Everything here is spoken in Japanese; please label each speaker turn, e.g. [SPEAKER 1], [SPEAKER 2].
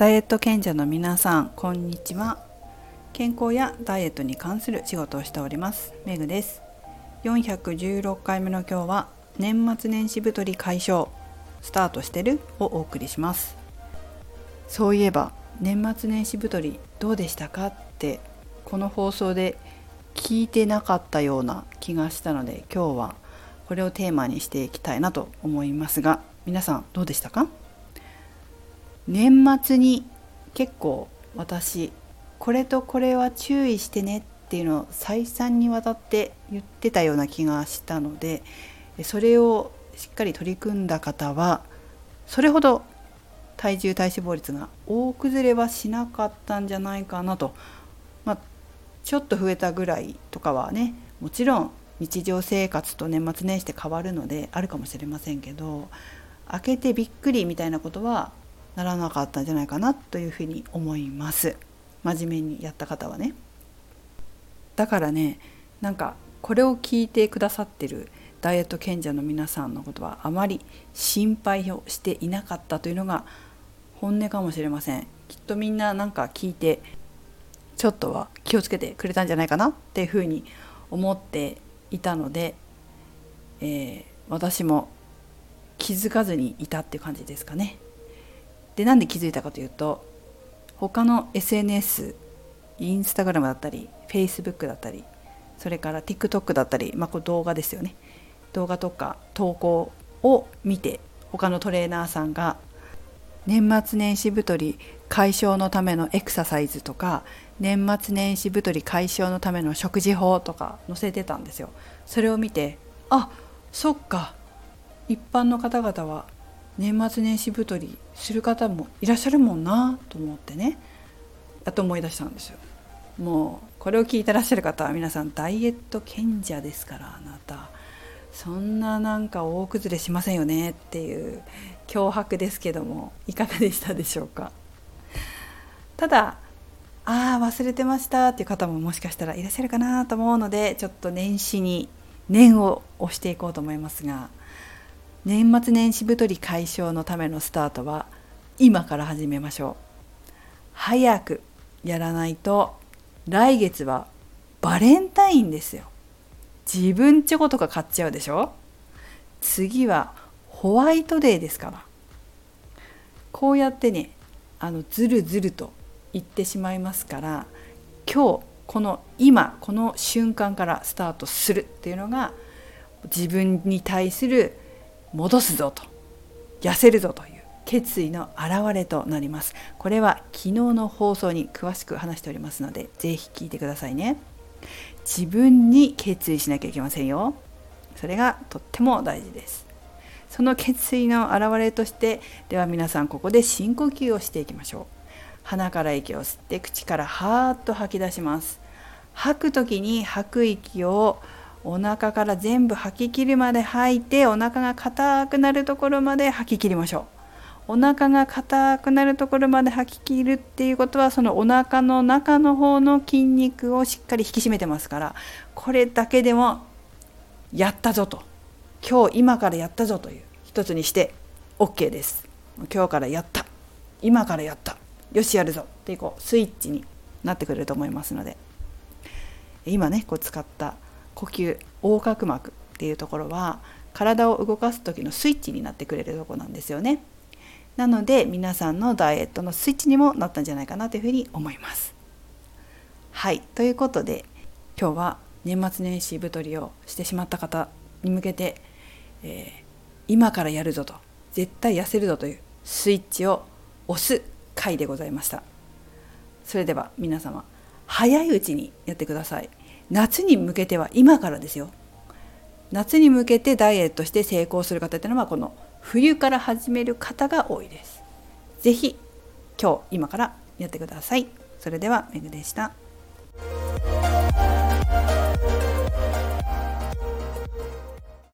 [SPEAKER 1] ダイエット賢者の皆さんこんにちは。健康やダイエットに関する仕事をしておりますメグです。416回目の今日は年末年始太り解消スタートしてるをお送りします。そういえば年末年始太りどうでしたかってこの放送で聞いてなかったような気がしたので今日はこれをテーマにしていきたいなと思いますが皆さんどうでしたか？年末に結構私これとこれは注意してねっていうのを再三にわたって言ってたような気がしたのでそれをしっかり取り組んだ方はそれほど体重体脂肪率が大崩れはしなかったんじゃないかなと、まあ、ちょっと増えたぐらいとかはねもちろん日常生活と年末年始で変わるのであるかもしれませんけど開けてびっくりみたいなことはならなかったんじゃないかなというふうに思います。真面目にやった方はね。だからねなんかこれを聞いてくださってるダイエット賢者の皆さんのことはあまり心配をしていなかったというのが本音かもしれません。きっとみんななんか聞いてちょっとは気をつけてくれたんじゃないかなっていうふうに思っていたので、えー、私も気づかずにいたっていう感じですかね。でなんで気づいたかというと他の SNS インスタグラムだったり Facebook だったりそれから TikTok だったり、まあ、これ動画ですよね。動画とか投稿を見て他のトレーナーさんが年末年始太り解消のためのエクササイズとか年末年始太り解消のための食事法とか載せてたんですよ。それを見てあそっか。一般の方々は年末年始太りする方もいらっしゃるもんなと思ってね。やっと思い出したんですよ。もうこれを聞いてらっしゃる方は皆さんダイエット賢者ですからあなた。そんななんか大崩れしませんよねっていう脅迫ですけどもいかがでしたでしょうか。ただああ忘れてましたっていう方ももしかしたらいらっしゃるかなと思うのでちょっと年始に念を押していこうと思いますが年末年始太り解消のためのスタートは今から始めましょう。早くやらないと来月はバレンタインですよ。自分チョコとか買っちゃうでしょ？次はホワイトデーですから。こうやってねあのずるずると言ってしまいますから今日この今この瞬間からスタートするっていうのが自分に対する戻すぞと。痩せるぞという決意の表れとなります。これは昨日の放送に詳しく話しておりますので是非聞いてくださいね。自分に決意しなきゃいけませんよ。それがとっても大事です。その決意の表れとしてでは皆さんここで深呼吸をしていきましょう。鼻から息を吸って口からハーッと吐き出します。吐く時に吐く息をお腹から全部吐き切るまで吐いてお腹が硬くなるところまで吐き切りましょう。お腹が硬くなるところまで吐き切るっていうことはそのお腹の中の方の筋肉をしっかり引き締めてますからこれだけでもやったぞと。今日今からやったぞという一つにして OK です。今日からやった。今からやった。よしやるぞ。っていこうスイッチになってくれると思いますので。今ねこう使った呼吸横隔膜っていうところは体を動かす時のスイッチになってくれるとこなんですよね。なので皆さんのダイエットのスイッチにもなったんじゃないかなというふうに思います。はいということで今日は年末年始太りをしてしまった方に向けて、えー、今からやるぞと絶対痩せるぞというスイッチを押す回でございました。それでは皆様早いうちにやってください。夏に向けては今からですよ夏に向けてダイエットして成功する方っていうのはこの冬から始める方が多いです。是非今日今からやってください。それではめぐでした。